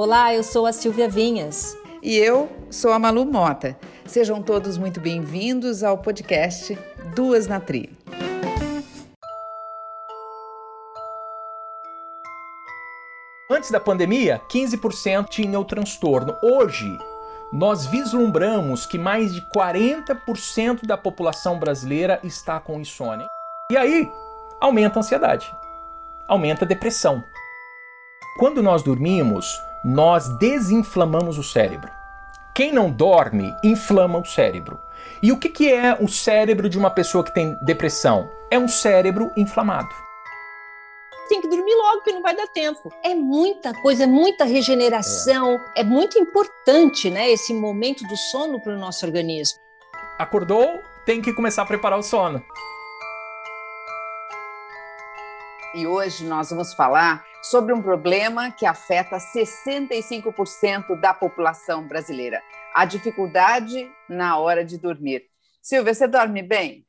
Olá, eu sou a Silvia Vinhas. E eu sou a Malu Mota. Sejam todos muito bem-vindos ao podcast Duas na Tri. Antes da pandemia, 15% tinha o transtorno. Hoje, nós vislumbramos que mais de 40% da população brasileira está com insônia. E aí, aumenta a ansiedade, aumenta a depressão. Quando nós dormimos, nós desinflamamos o cérebro. Quem não dorme, inflama o cérebro. E o que, que é o cérebro de uma pessoa que tem depressão? É um cérebro inflamado. Tem que dormir logo, porque não vai dar tempo. É muita coisa, é muita regeneração. É, é muito importante né, esse momento do sono para o nosso organismo. Acordou, tem que começar a preparar o sono. E hoje nós vamos falar sobre um problema que afeta 65% da população brasileira: a dificuldade na hora de dormir. Silvia, você dorme bem?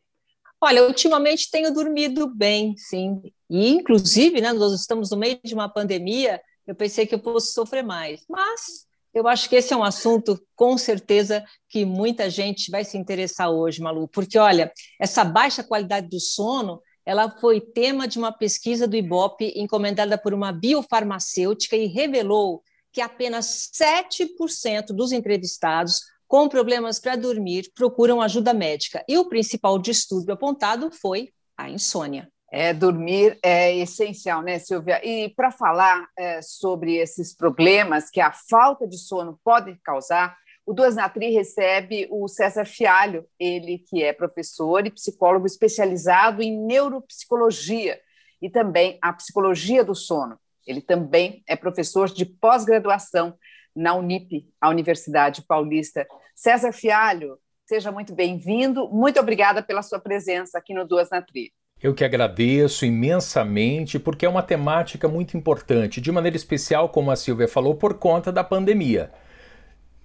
Olha, ultimamente tenho dormido bem, sim. E, inclusive, né, nós estamos no meio de uma pandemia, eu pensei que eu fosse sofrer mais. Mas eu acho que esse é um assunto, com certeza, que muita gente vai se interessar hoje, Malu, porque, olha, essa baixa qualidade do sono ela foi tema de uma pesquisa do IBOP encomendada por uma biofarmacêutica e revelou que apenas 7% dos entrevistados com problemas para dormir procuram ajuda médica. E o principal distúrbio apontado foi a insônia. É, dormir é essencial, né, Silvia? E para falar é, sobre esses problemas que a falta de sono pode causar, o Duas Natri recebe o César Fialho, ele que é professor e psicólogo especializado em neuropsicologia e também a psicologia do sono. Ele também é professor de pós-graduação na Unip, a Universidade Paulista. César Fialho, seja muito bem-vindo. Muito obrigada pela sua presença aqui no Duas Natri. Eu que agradeço imensamente, porque é uma temática muito importante, de maneira especial, como a Silvia falou, por conta da pandemia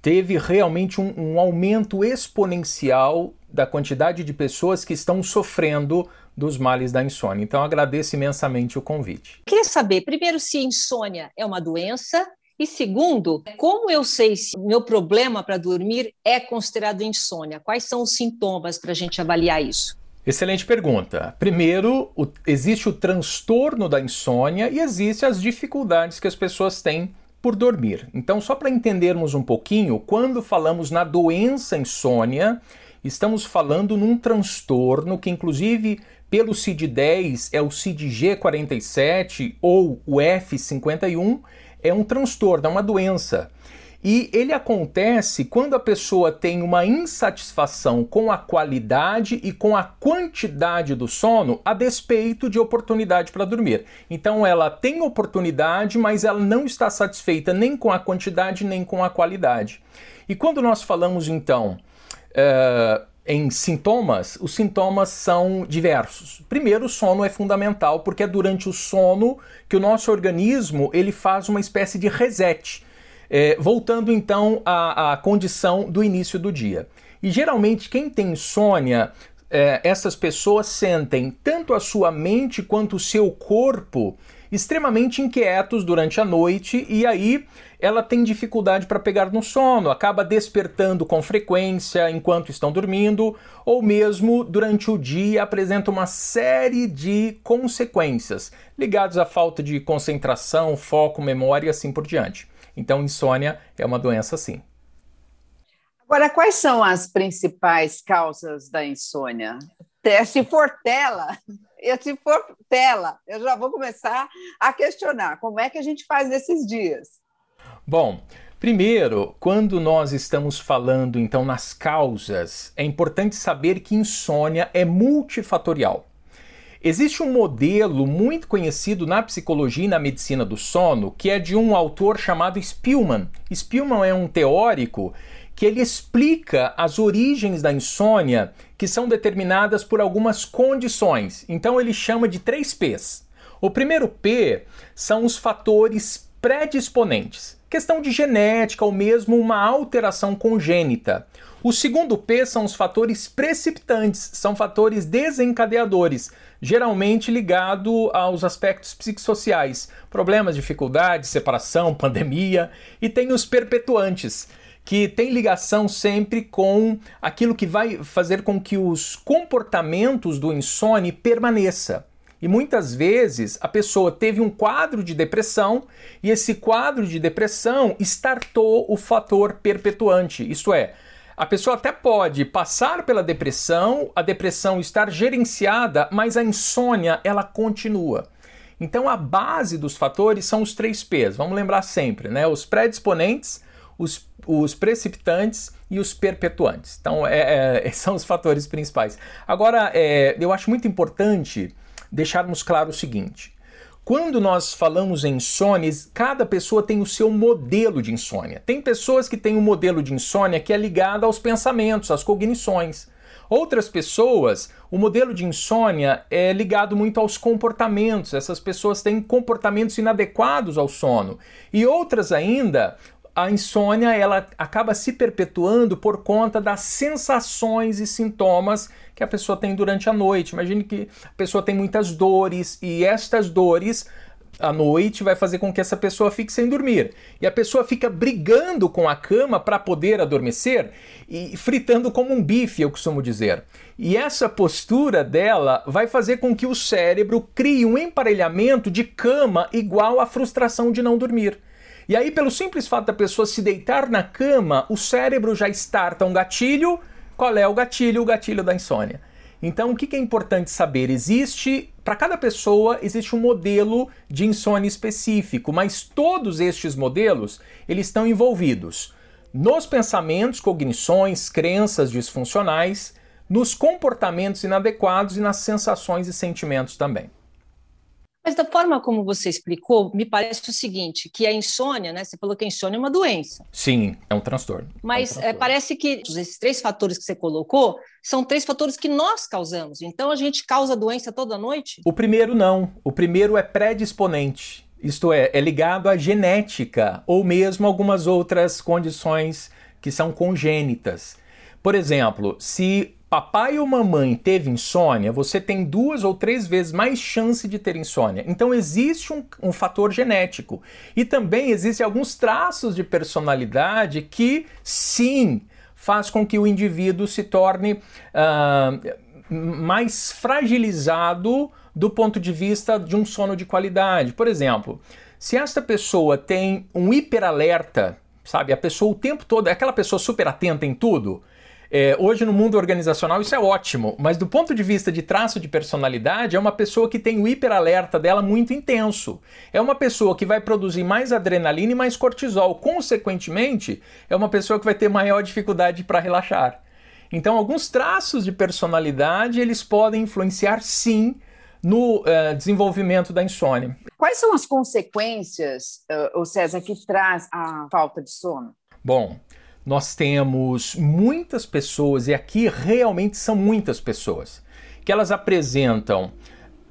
teve realmente um, um aumento exponencial da quantidade de pessoas que estão sofrendo dos males da insônia. Então agradeço imensamente o convite. Queria saber, primeiro, se insônia é uma doença e segundo, como eu sei se meu problema para dormir é considerado insônia? Quais são os sintomas para a gente avaliar isso? Excelente pergunta. Primeiro, o, existe o transtorno da insônia e existem as dificuldades que as pessoas têm por dormir. Então, só para entendermos um pouquinho, quando falamos na doença insônia, estamos falando num transtorno que, inclusive, pelo CID-10 é o CID-G47 ou o F51, é um transtorno, é uma doença. E ele acontece quando a pessoa tem uma insatisfação com a qualidade e com a quantidade do sono a despeito de oportunidade para dormir. Então ela tem oportunidade, mas ela não está satisfeita nem com a quantidade nem com a qualidade. E quando nós falamos então uh, em sintomas, os sintomas são diversos. Primeiro, o sono é fundamental porque é durante o sono que o nosso organismo ele faz uma espécie de reset é, voltando então à, à condição do início do dia. E geralmente quem tem insônia, é, essas pessoas sentem tanto a sua mente quanto o seu corpo extremamente inquietos durante a noite e aí ela tem dificuldade para pegar no sono, acaba despertando com frequência enquanto estão dormindo ou mesmo durante o dia apresenta uma série de consequências ligadas à falta de concentração, foco, memória e assim por diante. Então, insônia é uma doença sim. Agora, quais são as principais causas da insônia? Se for tela, se for tela, eu já vou começar a questionar como é que a gente faz nesses dias. Bom, primeiro, quando nós estamos falando então nas causas, é importante saber que insônia é multifatorial. Existe um modelo muito conhecido na psicologia e na medicina do sono, que é de um autor chamado Spielman. Spielman é um teórico que ele explica as origens da insônia que são determinadas por algumas condições. Então ele chama de três P's. O primeiro P são os fatores predisponentes. Questão de genética ou mesmo uma alteração congênita. O segundo P são os fatores precipitantes, são fatores desencadeadores, geralmente ligado aos aspectos psicossociais, problemas, dificuldades, separação, pandemia, e tem os perpetuantes, que tem ligação sempre com aquilo que vai fazer com que os comportamentos do insônia permaneça. E muitas vezes a pessoa teve um quadro de depressão e esse quadro de depressão startou o fator perpetuante, isto é, a pessoa até pode passar pela depressão, a depressão estar gerenciada, mas a insônia ela continua. Então a base dos fatores são os três P's. Vamos lembrar sempre, né? Os predisponentes, os, os precipitantes e os perpetuantes. Então é, é, são os fatores principais. Agora é, eu acho muito importante deixarmos claro o seguinte: quando nós falamos em insônia, cada pessoa tem o seu modelo de insônia. Tem pessoas que têm um modelo de insônia que é ligado aos pensamentos, às cognições. Outras pessoas, o modelo de insônia é ligado muito aos comportamentos. Essas pessoas têm comportamentos inadequados ao sono. E outras ainda, a insônia ela acaba se perpetuando por conta das sensações e sintomas que a pessoa tem durante a noite. Imagine que a pessoa tem muitas dores e estas dores à noite vai fazer com que essa pessoa fique sem dormir. E a pessoa fica brigando com a cama para poder adormecer e fritando como um bife, eu costumo dizer. E essa postura dela vai fazer com que o cérebro crie um emparelhamento de cama igual à frustração de não dormir. E aí, pelo simples fato da pessoa se deitar na cama, o cérebro já starta um gatilho. Qual é o gatilho? O gatilho da insônia. Então, o que é importante saber? Existe, para cada pessoa, existe um modelo de insônia específico, mas todos estes modelos, eles estão envolvidos nos pensamentos, cognições, crenças disfuncionais, nos comportamentos inadequados e nas sensações e sentimentos também. Mas da forma como você explicou, me parece o seguinte, que a insônia, né? Você falou que a insônia é uma doença. Sim, é um transtorno. Mas é um transtorno. É, parece que esses três fatores que você colocou são três fatores que nós causamos. Então a gente causa doença toda noite? O primeiro não. O primeiro é predisponente. Isto é, é ligado à genética ou mesmo algumas outras condições que são congênitas. Por exemplo, se papai ou mamãe teve insônia, você tem duas ou três vezes mais chance de ter insônia. Então existe um, um fator genético. E também existem alguns traços de personalidade que, sim, faz com que o indivíduo se torne uh, mais fragilizado do ponto de vista de um sono de qualidade. Por exemplo, se esta pessoa tem um hiperalerta, sabe, a pessoa o tempo todo é aquela pessoa super atenta em tudo, é, hoje no mundo organizacional isso é ótimo, mas do ponto de vista de traço de personalidade, é uma pessoa que tem o hiperalerta dela muito intenso. É uma pessoa que vai produzir mais adrenalina e mais cortisol. Consequentemente, é uma pessoa que vai ter maior dificuldade para relaxar. Então, alguns traços de personalidade eles podem influenciar sim no uh, desenvolvimento da insônia. Quais são as consequências, uh, César, que traz a falta de sono? Bom, nós temos muitas pessoas, e aqui realmente são muitas pessoas, que elas apresentam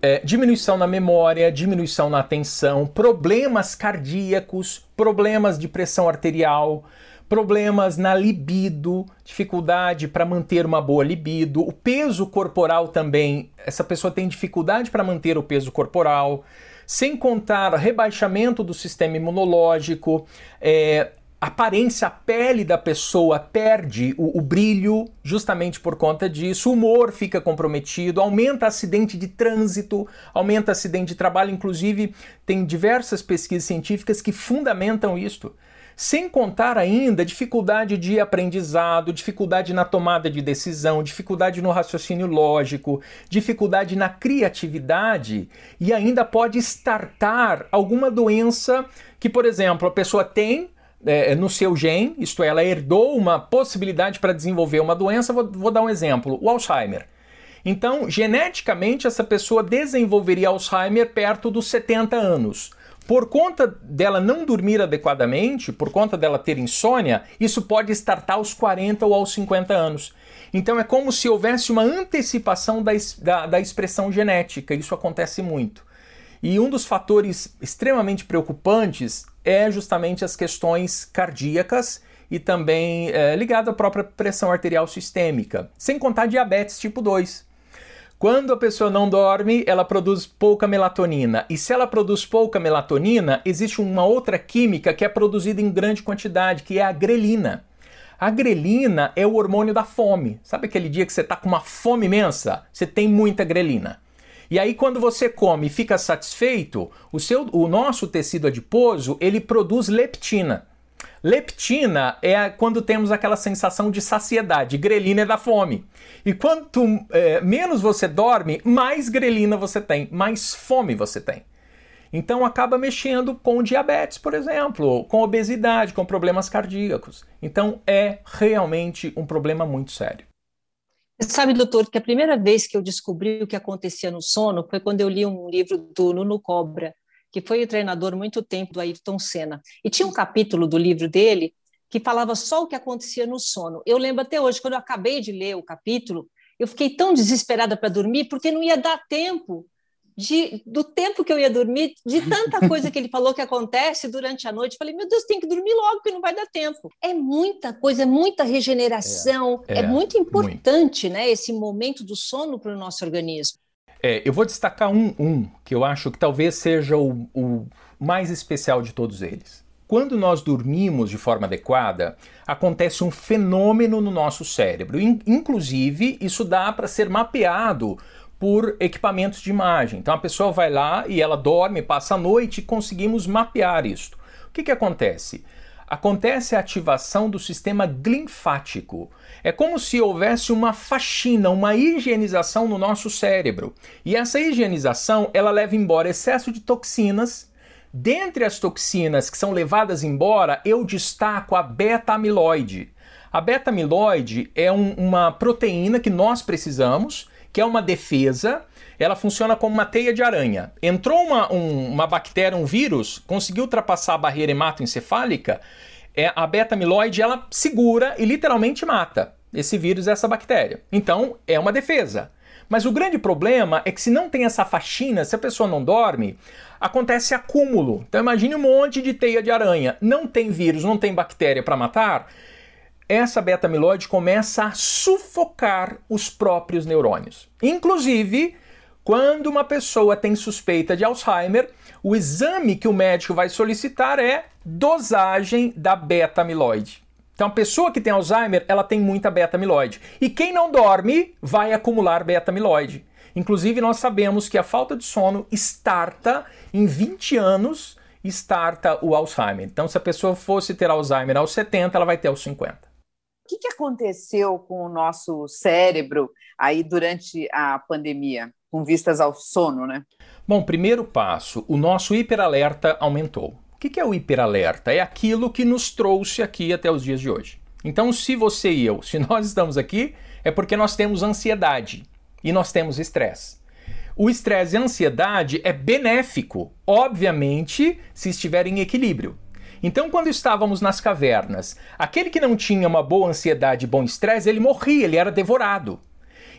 é, diminuição na memória, diminuição na atenção, problemas cardíacos, problemas de pressão arterial, problemas na libido, dificuldade para manter uma boa libido, o peso corporal também, essa pessoa tem dificuldade para manter o peso corporal, sem contar rebaixamento do sistema imunológico, é, aparência, a pele da pessoa perde o, o, brilho justamente por conta disso, o humor fica comprometido, aumenta acidente de trânsito, aumenta acidente de trabalho, inclusive tem diversas pesquisas científicas que fundamentam isto. Sem contar ainda dificuldade de aprendizado, dificuldade na tomada de decisão, dificuldade no raciocínio lógico, dificuldade na criatividade e ainda pode startar alguma doença que, por exemplo, a pessoa tem é, é, no seu gene, isto é, ela herdou uma possibilidade para desenvolver uma doença. Vou, vou dar um exemplo: o Alzheimer. Então, geneticamente, essa pessoa desenvolveria Alzheimer perto dos 70 anos. Por conta dela não dormir adequadamente, por conta dela ter insônia, isso pode startar aos 40 ou aos 50 anos. Então é como se houvesse uma antecipação da, da, da expressão genética, isso acontece muito. E um dos fatores extremamente preocupantes é justamente as questões cardíacas e também é, ligado à própria pressão arterial sistêmica, sem contar diabetes tipo 2. Quando a pessoa não dorme, ela produz pouca melatonina. E se ela produz pouca melatonina, existe uma outra química que é produzida em grande quantidade, que é a grelina. A grelina é o hormônio da fome. Sabe aquele dia que você está com uma fome imensa? Você tem muita grelina. E aí quando você come e fica satisfeito, o, seu, o nosso tecido adiposo ele produz leptina. Leptina é quando temos aquela sensação de saciedade, grelina é da fome. E quanto é, menos você dorme, mais grelina você tem, mais fome você tem. Então acaba mexendo com diabetes, por exemplo, com obesidade, com problemas cardíacos. Então é realmente um problema muito sério. Sabe, doutor, que a primeira vez que eu descobri o que acontecia no sono foi quando eu li um livro do Nuno Cobra, que foi o treinador muito tempo do Ayrton Senna. E tinha um capítulo do livro dele que falava só o que acontecia no sono. Eu lembro até hoje, quando eu acabei de ler o capítulo, eu fiquei tão desesperada para dormir, porque não ia dar tempo de, do tempo que eu ia dormir, de tanta coisa que ele falou que acontece durante a noite. Falei, meu Deus, tem que dormir logo, porque não vai dar tempo. É muita coisa, é muita regeneração, é, é, é muito importante muito. Né, esse momento do sono para o nosso organismo. É, eu vou destacar um, um que eu acho que talvez seja o, o mais especial de todos eles. Quando nós dormimos de forma adequada, acontece um fenômeno no nosso cérebro. Inclusive, isso dá para ser mapeado por equipamentos de imagem. Então a pessoa vai lá e ela dorme, passa a noite e conseguimos mapear isto. O que, que acontece? Acontece a ativação do sistema linfático. É como se houvesse uma faxina, uma higienização no nosso cérebro. E essa higienização, ela leva embora excesso de toxinas. Dentre as toxinas que são levadas embora, eu destaco a beta-amiloide. A beta-amiloide é um, uma proteína que nós precisamos, que é uma defesa. Ela funciona como uma teia de aranha. Entrou uma, um, uma bactéria, um vírus, conseguiu ultrapassar a barreira hematoencefálica, é, a beta-amiloide ela segura e literalmente mata esse vírus, essa bactéria. Então, é uma defesa. Mas o grande problema é que se não tem essa faxina, se a pessoa não dorme, acontece acúmulo. Então imagine um monte de teia de aranha. Não tem vírus, não tem bactéria para matar. Essa beta-amiloide começa a sufocar os próprios neurônios. Inclusive, quando uma pessoa tem suspeita de Alzheimer, o exame que o médico vai solicitar é dosagem da beta-amiloide. Então, a pessoa que tem Alzheimer, ela tem muita beta-amiloide. E quem não dorme vai acumular beta-amiloide. Inclusive, nós sabemos que a falta de sono starta em 20 anos, starta o Alzheimer. Então, se a pessoa fosse ter Alzheimer aos 70, ela vai ter aos 50. O que, que aconteceu com o nosso cérebro aí durante a pandemia? com vistas ao sono, né? Bom, primeiro passo, o nosso hiperalerta aumentou. O que é o hiperalerta? É aquilo que nos trouxe aqui até os dias de hoje. Então, se você e eu, se nós estamos aqui, é porque nós temos ansiedade e nós temos estresse. O estresse e a ansiedade é benéfico, obviamente, se estiver em equilíbrio. Então, quando estávamos nas cavernas, aquele que não tinha uma boa ansiedade e bom estresse, ele morria, ele era devorado.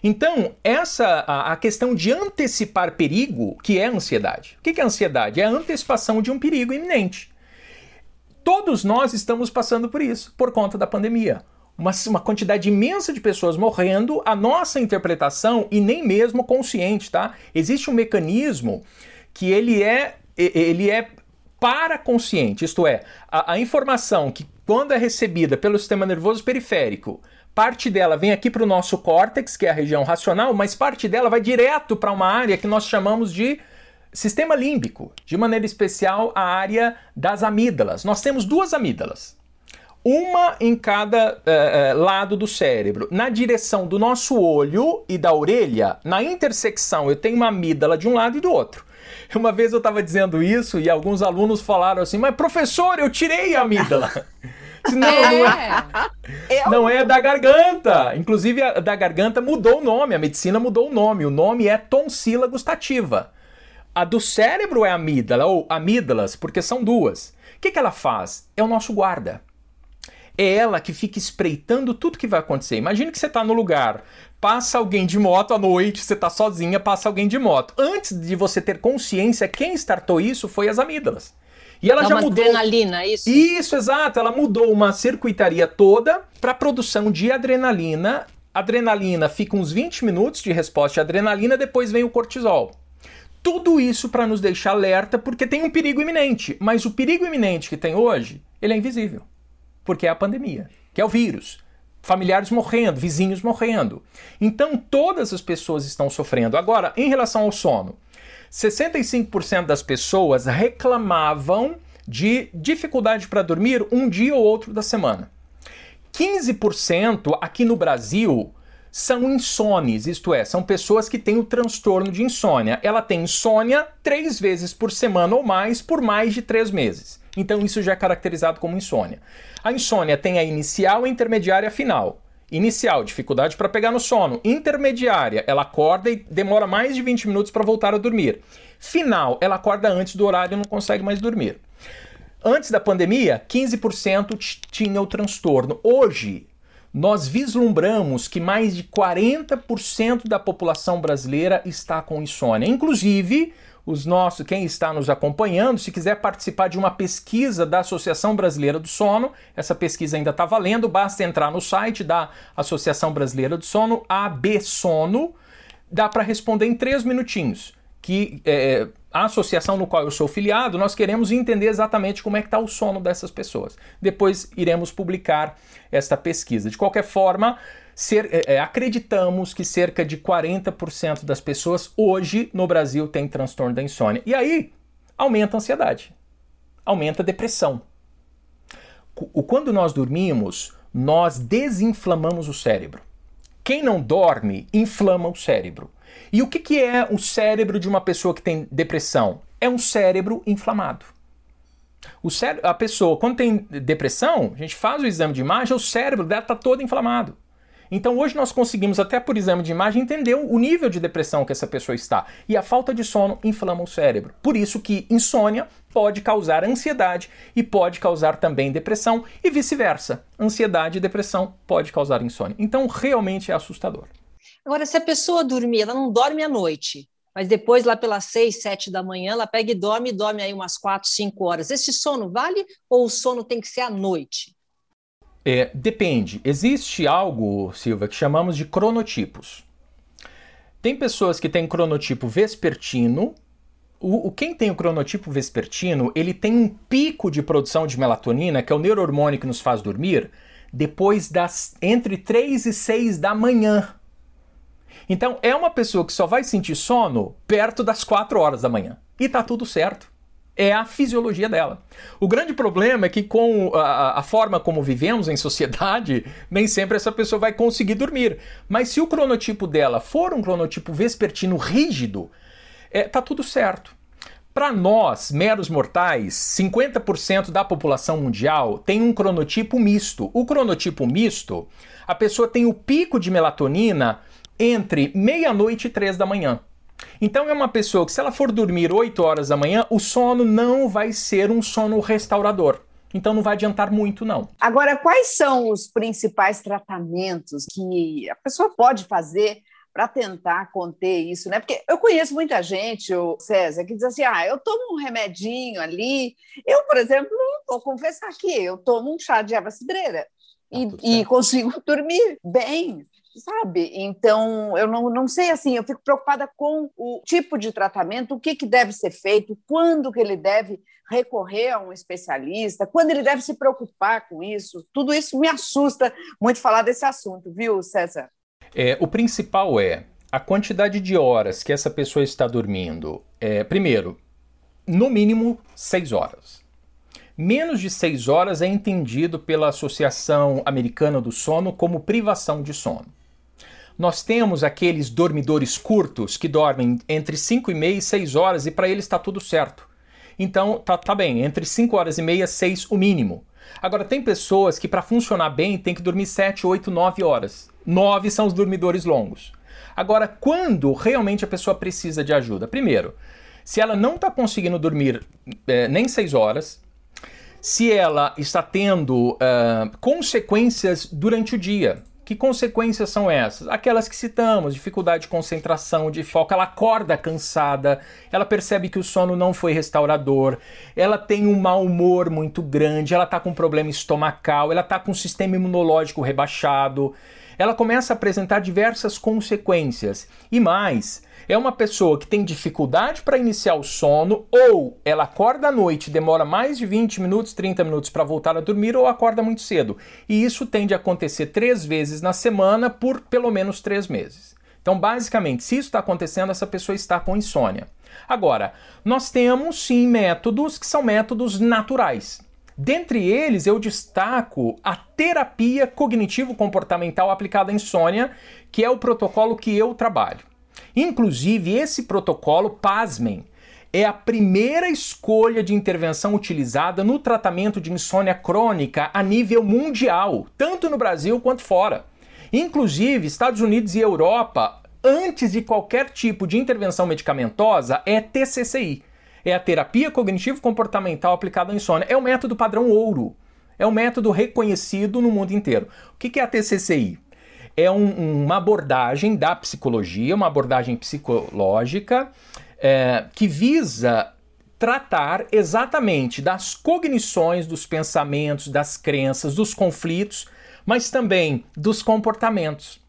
Então, essa a, a, questão de antecipar perigo, que é a ansiedade. O que é ansiedade? É a antecipação de um perigo iminente. Todos nós estamos passando por isso, por conta da pandemia. Uma, uma quantidade imensa de pessoas morrendo, a nossa interpretação, e nem mesmo consciente, tá? Existe um mecanismo que ele é, ele é paraconsciente, isto é, a, a informação que quando é recebida pelo sistema nervoso periférico parte dela vem aqui para o nosso córtex, que é a região racional, mas parte dela vai direto para uma área que nós chamamos de sistema límbico, de maneira especial a área das amígdalas. Nós temos duas amígdalas, uma em cada uh, lado do cérebro. Na direção do nosso olho e da orelha, na intersecção, eu tenho uma amígdala de um lado e do outro. Uma vez eu estava dizendo isso e alguns alunos falaram assim: Mas professor, eu tirei a amígdala. Não, é. não é, é não é da garganta. Inclusive, a da garganta mudou o nome, a medicina mudou o nome. O nome é tonsila gustativa. A do cérebro é amígdala, ou amígdalas, porque são duas. O que, que ela faz? É o nosso guarda. é ela que fica espreitando tudo que vai acontecer. Imagine que você está no lugar, passa alguém de moto à noite, você está sozinha, passa alguém de moto. Antes de você ter consciência, quem startou isso foi as amígdalas. E ela Dá já uma mudou. adrenalina, isso? Isso, exato. Ela mudou uma circuitaria toda para produção de adrenalina. Adrenalina fica uns 20 minutos de resposta de adrenalina, depois vem o cortisol. Tudo isso para nos deixar alerta, porque tem um perigo iminente. Mas o perigo iminente que tem hoje, ele é invisível. Porque é a pandemia, que é o vírus. Familiares morrendo, vizinhos morrendo. Então todas as pessoas estão sofrendo. Agora, em relação ao sono, 65% das pessoas reclamavam de dificuldade para dormir um dia ou outro da semana. 15% aqui no Brasil são insones, isto é, são pessoas que têm o transtorno de insônia. Ela tem insônia três vezes por semana ou mais por mais de três meses. Então isso já é caracterizado como insônia. A insônia tem a inicial, a intermediária e a final. Inicial, dificuldade para pegar no sono. Intermediária, ela acorda e demora mais de 20 minutos para voltar a dormir. Final, ela acorda antes do horário e não consegue mais dormir. Antes da pandemia, 15% tinha o transtorno. Hoje, nós vislumbramos que mais de 40% da população brasileira está com insônia. Inclusive, os nossos, quem está nos acompanhando, se quiser participar de uma pesquisa da Associação Brasileira do Sono, essa pesquisa ainda está valendo, basta entrar no site da Associação Brasileira do Sono, AB Sono, dá para responder em três minutinhos. Que é, a associação no qual eu sou filiado, nós queremos entender exatamente como é que está o sono dessas pessoas. Depois iremos publicar esta pesquisa. De qualquer forma, ser, é, é acreditamos que cerca de 40% das pessoas hoje no Brasil têm transtorno da insônia. E aí aumenta a ansiedade, aumenta a depressão. Quando nós dormimos, nós desinflamamos o cérebro. Quem não dorme, inflama o cérebro. E o que, que é o cérebro de uma pessoa que tem depressão? É um cérebro inflamado. O cérebro, a pessoa, quando tem depressão, a gente faz o exame de imagem, o cérebro dela está todo inflamado. Então hoje nós conseguimos, até por exame de imagem, entender o nível de depressão que essa pessoa está. E a falta de sono inflama o cérebro. Por isso que insônia pode causar ansiedade e pode causar também depressão e vice-versa. Ansiedade e depressão pode causar insônia. Então realmente é assustador. Agora, se a pessoa dormir, ela não dorme à noite, mas depois, lá pelas seis, sete da manhã, ela pega e dorme, e dorme aí umas quatro, cinco horas. Esse sono vale ou o sono tem que ser à noite? É, depende. Existe algo, Silva, que chamamos de cronotipos. Tem pessoas que têm cronotipo vespertino. O, o, quem tem o cronotipo vespertino, ele tem um pico de produção de melatonina, que é o neurohormônio que nos faz dormir, depois das entre 3 e 6 da manhã. Então é uma pessoa que só vai sentir sono perto das 4 horas da manhã. E tá tudo certo. É a fisiologia dela. O grande problema é que, com a, a, forma como vivemos em sociedade, nem sempre essa pessoa vai conseguir dormir. Mas se o cronotipo dela for um cronotipo vespertino rígido, é, tá tudo certo. Para nós, meros mortais, 50% da população mundial tem um cronotipo misto. O cronotipo misto, a pessoa tem o pico de melatonina entre meia-noite e três da manhã. Então é uma pessoa que, se ela for dormir 8 horas da manhã, o sono não vai ser um sono restaurador. Então não vai adiantar muito, não. Agora, quais são os principais tratamentos que a pessoa pode fazer para tentar conter isso, né? Porque eu conheço muita gente, o César, que diz assim: ah, eu tomo um remedinho ali. Eu, por exemplo, vou confessar aqui, eu tomo um chá de erva cidreira e, ah, e consigo dormir bem sabe? Então, eu não, não sei assim, eu fico preocupada com o tipo de tratamento, o que, que deve ser feito, quando que ele deve recorrer a um especialista, quando ele deve se preocupar com isso. Tudo isso me assusta muito falar desse assunto, viu, César? É, o principal é a quantidade de horas que essa pessoa está dormindo. É, primeiro, no mínimo seis horas. Menos de seis horas é entendido pela Associação Americana do Sono como privação de sono. Nós temos aqueles dormidores curtos que dormem entre 5 e meia e 6 horas e para eles está tudo certo. Então, tá, tá bem, entre 5 horas e meia, 6 o mínimo. Agora, tem pessoas que para funcionar bem tem que dormir 7, 8, 9 horas. 9 são os dormidores longos. Agora, quando realmente a pessoa precisa de ajuda? Primeiro, se ela não está conseguindo dormir é, nem 6 horas, se ela está tendo uh, consequências durante o dia. Que consequências são essas? Aquelas que citamos: dificuldade de concentração, de foco. Ela acorda cansada, ela percebe que o sono não foi restaurador, ela tem um mau humor muito grande, ela está com problema estomacal, ela está com o sistema imunológico rebaixado. Ela começa a apresentar diversas consequências. E mais, é uma pessoa que tem dificuldade para iniciar o sono, ou ela acorda à noite, demora mais de 20 minutos, 30 minutos para voltar a dormir, ou acorda muito cedo. E isso tende a acontecer três vezes na semana por pelo menos três meses. Então, basicamente, se isso está acontecendo, essa pessoa está com insônia. Agora, nós temos sim métodos que são métodos naturais. Dentre eles, eu destaco a terapia cognitivo-comportamental aplicada à insônia, que é o protocolo que eu trabalho. Inclusive, esse protocolo, pasmem, é a primeira escolha de intervenção utilizada no tratamento de insônia crônica a nível mundial, tanto no Brasil quanto fora. Inclusive, Estados Unidos e Europa, antes de qualquer tipo de intervenção medicamentosa, é TCCI. É a terapia cognitivo-comportamental aplicada à insônia. É o método padrão ouro. É um método reconhecido no mundo inteiro. O que é a TCCI? É um, uma abordagem da psicologia, uma abordagem psicológica é, que visa tratar exatamente das cognições, dos pensamentos, das crenças, dos conflitos, mas também dos comportamentos.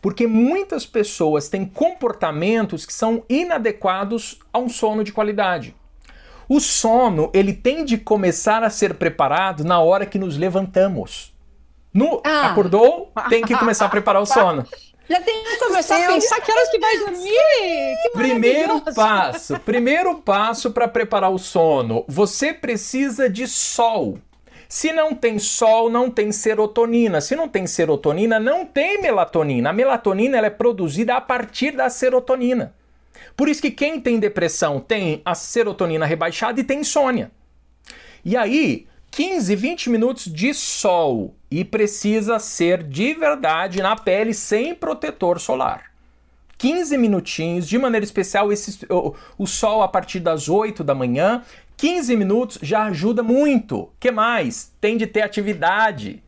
Porque muitas pessoas têm comportamentos que são inadequados a um sono de qualidade. O sono, ele tem de começar a ser preparado na hora que nos levantamos. No, ah. Acordou, tem que começar a preparar o sono. Já tem que começar a pensar que horas que vai dormir. Que primeiro passo, primeiro passo para preparar o sono. Você precisa de sol. Se não tem sol, não tem serotonina. Se não tem serotonina, não tem melatonina. A melatonina ela é produzida a partir da serotonina. Por isso que quem tem depressão tem a serotonina rebaixada e tem insônia. E aí, 15, 20 minutos de sol e precisa ser de verdade na pele sem protetor solar. 15 minutinhos, de maneira especial, esse, o, o sol a partir das 8 da manhã, 15 minutos já ajuda muito. que mais? Tem de ter atividade.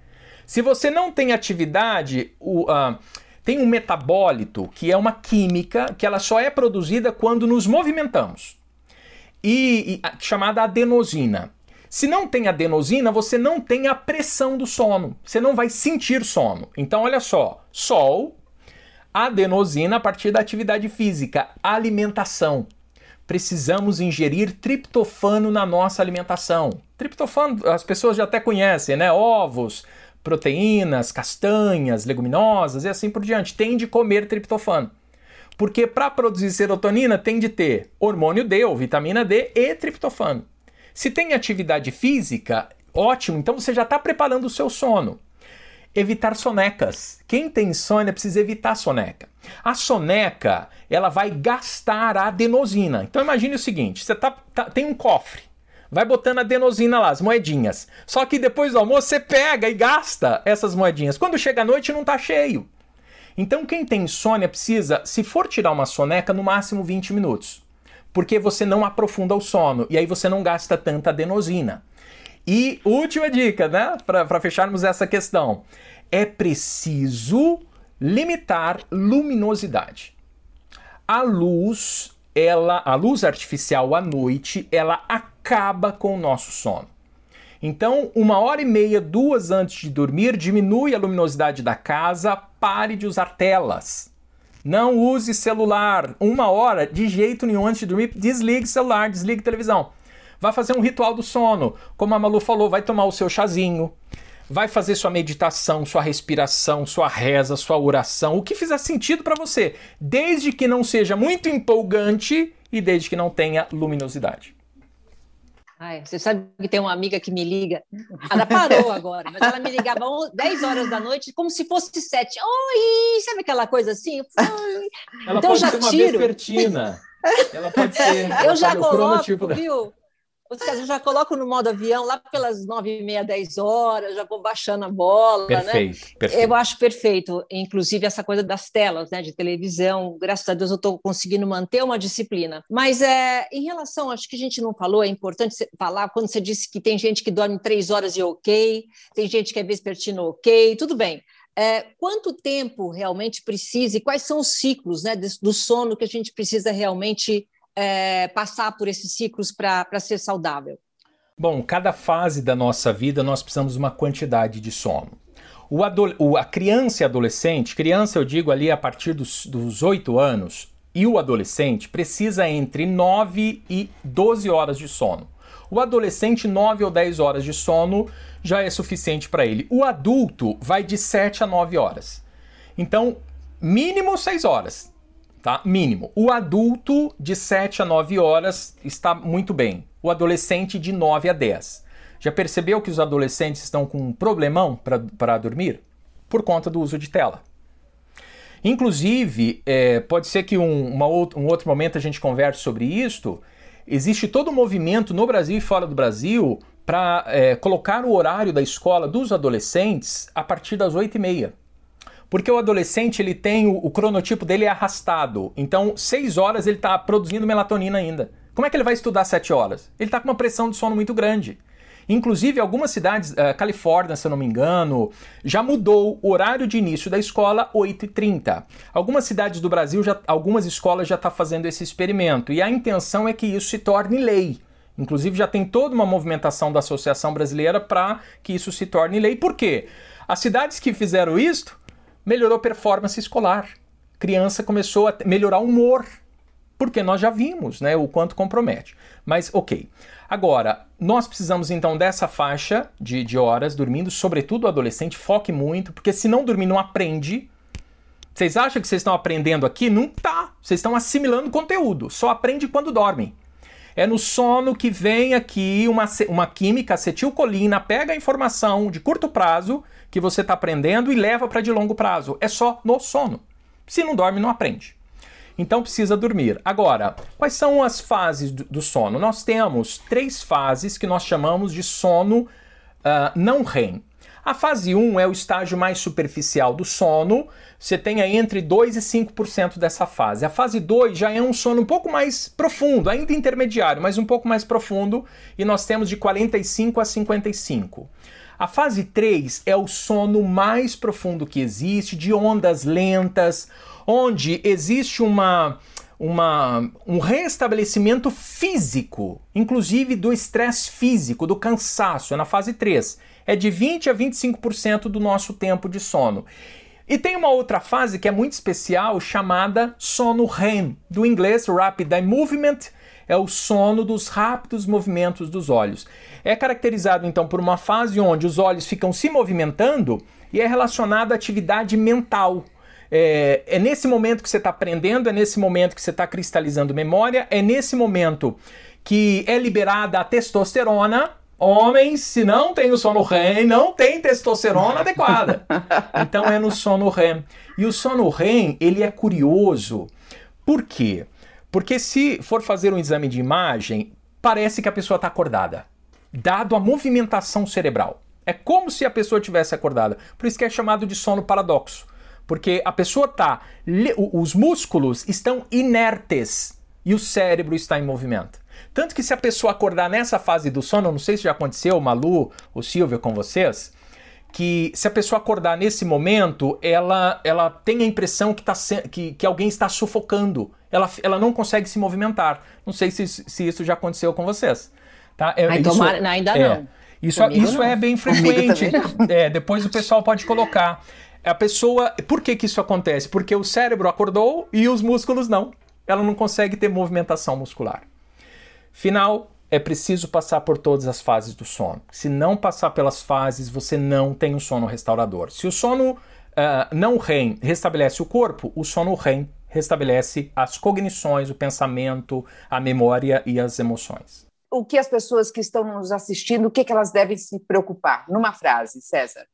Se você não tem atividade, o, uh, tem um metabólito, que é uma química que ela só é produzida quando nos movimentamos. E, e chamada adenosina. Se não tem adenosina, você não tem a pressão do sono. Você não vai sentir sono. Então, olha só: sol, adenosina a partir da atividade física, alimentação. Precisamos ingerir triptofano na nossa alimentação. Triptofano, as pessoas já até conhecem, né? Ovos, proteínas, castanhas, leguminosas e assim por diante. Tem de comer triptofano. Porque para produzir serotonina tem de ter hormônio D, ou vitamina D e triptofano. Se tem atividade física, ótimo, então você já está preparando o seu sono. Evitar sonecas. Quem tem insônia precisa evitar soneca. A soneca, ela vai gastar a adenosina. Então imagine o seguinte, você tá, tá, tem um cofre, vai botando adenosina lá, as moedinhas. Só que depois do almoço você pega e gasta essas moedinhas. Quando chega a noite não está cheio. Então quem tem insônia precisa, se for tirar uma soneca, no máximo 20 minutos porque você não aprofunda o sono e aí você não gasta tanta adenosina. E última dica, né, para fecharmos essa questão: é preciso limitar luminosidade. A luz, ela, a luz artificial à noite, ela acaba com o nosso sono. Então, uma hora e meia, duas antes de dormir, diminui a luminosidade da casa, pare de usar telas. Não use celular. Uma hora, de jeito nenhum, antes de dormir, desligue celular, desligue televisão. Vai fazer um ritual do sono. Como a Malu falou, vai tomar o seu chazinho. Vai fazer sua meditação, sua respiração, sua reza, sua oração, o que fizer sentido para você, desde que não seja muito empolgante e desde que não tenha luminosidade. Ai, você sabe que tem uma amiga que me liga, ela parou agora, mas ela me ligava 10 horas da noite, como se fosse 7. Oi! Sabe aquela coisa assim? Oi. Ela então pode já ser uma tiro. vespertina. Ela pode ser. Eu já coloco, viu? Eu já coloco no modo avião lá pelas nove e meia, dez horas, já vou baixando a bola, perfeito, né? Perfeito. Eu acho perfeito, inclusive essa coisa das telas, né, de televisão. Graças a Deus eu estou conseguindo manter uma disciplina. Mas é, em relação, acho que a gente não falou, é importante falar quando você disse que tem gente que dorme três horas e ok, tem gente que é vespertino ok, tudo bem. É, quanto tempo realmente precisa e quais são os ciclos né, do sono que a gente precisa realmente é, passar por esses ciclos para ser saudável? Bom, cada fase da nossa vida nós precisamos de uma quantidade de sono. O o, a criança e adolescente, criança eu digo ali a partir dos, dos 8 anos, e o adolescente precisa entre 9 e 12 horas de sono. O adolescente, 9 ou 10 horas de sono já é suficiente para ele. O adulto vai de 7 a 9 horas. Então, mínimo 6 horas, tá? Mínimo. O adulto de 7 a 9 horas está muito bem. O adolescente de 9 a 10. Já percebeu que os adolescentes estão com um problemão para dormir? Por conta do uso de tela. Inclusive, é, pode ser que um, uma, um outro momento a gente converse sobre isto, existe todo um movimento no Brasil e fora do Brasil para é, colocar o horário da escola dos adolescentes a partir das 8 e meia. Porque o adolescente ele tem o, o cronotipo dele arrastado. Então, 6 horas ele está produzindo melatonina ainda. Como é que ele vai estudar 7 horas? Ele está com uma pressão de sono muito grande. Inclusive, algumas cidades, uh, Califórnia, se eu não me engano, já mudou o horário de início da escola 8h30. Algumas cidades do Brasil, já, algumas escolas já estão tá fazendo esse experimento. E a intenção é que isso se torne lei. Inclusive, já tem toda uma movimentação da Associação Brasileira para que isso se torne lei. Por quê? As cidades que fizeram isto melhorou performance escolar. Criança começou a melhorar o humor, porque nós já vimos né, o quanto compromete. Mas, ok. Agora, nós precisamos então dessa faixa de, de horas dormindo, sobretudo o adolescente, foque muito, porque se não dormir, não aprende. Vocês acham que vocês estão aprendendo aqui? Não tá. Vocês estão assimilando conteúdo. Só aprende quando dormem. É no sono que vem aqui uma, uma química acetilcolina, pega a informação de curto prazo que você está aprendendo e leva para de longo prazo. É só no sono. Se não dorme, não aprende. Então precisa dormir. Agora, quais são as fases do, do sono? Nós temos três fases que nós chamamos de sono uh, não REM. A fase 1 é o estágio mais superficial do sono, você tem aí entre 2 e 5% dessa fase. A fase 2 já é um sono um pouco mais profundo, ainda intermediário, mas um pouco mais profundo, e nós temos de 45 a 55. A fase 3 é o sono mais profundo que existe, de ondas lentas, onde existe uma, uma, um restabelecimento físico, inclusive do estresse físico, do cansaço, é na fase 3. É de 20 a 25% do nosso tempo de sono. E tem uma outra fase que é muito especial chamada sono REM, do inglês Rapid Eye Movement, é o sono dos rápidos movimentos dos olhos. É caracterizado então por uma fase onde os olhos ficam se movimentando e é relacionado à atividade mental. É, é nesse momento que você está aprendendo, é nesse momento que você está cristalizando memória, é nesse momento que é liberada a testosterona. Homens, se não tem o sono REM, não tem testosterona adequada. Então é no sono REM. E o sono REM, ele é curioso. Por quê? Porque se for fazer um exame de imagem, parece que a pessoa está acordada, dado a movimentação cerebral. É como se a pessoa tivesse acordada. Por isso que é chamado de sono paradoxo. Porque a pessoa tá. Os músculos estão inertes e o cérebro está em movimento. Tanto que se a pessoa acordar nessa fase do sono, não sei se já aconteceu, Malu ou Silvia com vocês, que se a pessoa acordar nesse momento, ela, ela tem a impressão que, tá, que, que alguém está sufocando. Ela, ela não consegue se movimentar. Não sei se, se isso já aconteceu com vocês. Tá? É, Ai, isso, tomara, ainda é, não. Isso, isso é bem frequente. É, depois o pessoal pode colocar. A pessoa. Por que, que isso acontece? Porque o cérebro acordou e os músculos não. Ela não consegue ter movimentação muscular. Final, é preciso passar por todas as fases do sono. Se não passar pelas fases, você não tem um sono restaurador. Se o sono uh, não REM restabelece o corpo, o sono REM restabelece as cognições, o pensamento, a memória e as emoções. O que as pessoas que estão nos assistindo, o que, que elas devem se preocupar? Numa frase, César.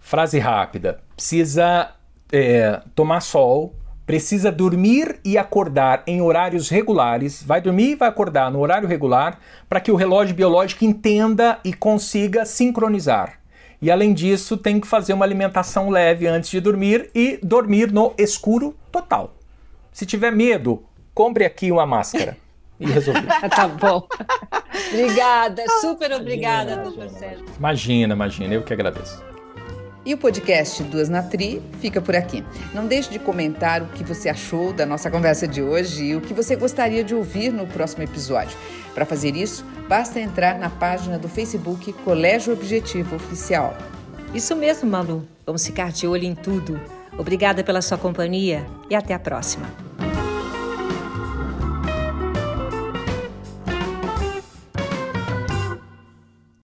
Frase rápida. Precisa é, tomar sol, precisa dormir e acordar em horários regulares, vai dormir e vai acordar no horário regular, para que o relógio biológico entenda e consiga sincronizar. E além disso, tem que fazer uma alimentação leve antes de dormir e dormir no escuro total. Se tiver medo, compre aqui uma máscara. E resolvi. tá bom. obrigada, super obrigada, doutor Sérgio. Imagina, imagina, eu que agradeço. E o podcast Duas na Tri fica por aqui. Não deixe de comentar o que você achou da nossa conversa de hoje e o que você gostaria de ouvir no próximo episódio. Para fazer isso, basta entrar na página do Facebook Colégio Objetivo Oficial. Isso mesmo, Malu. Vamos ficar de olho em tudo. Obrigada pela sua companhia e até a próxima.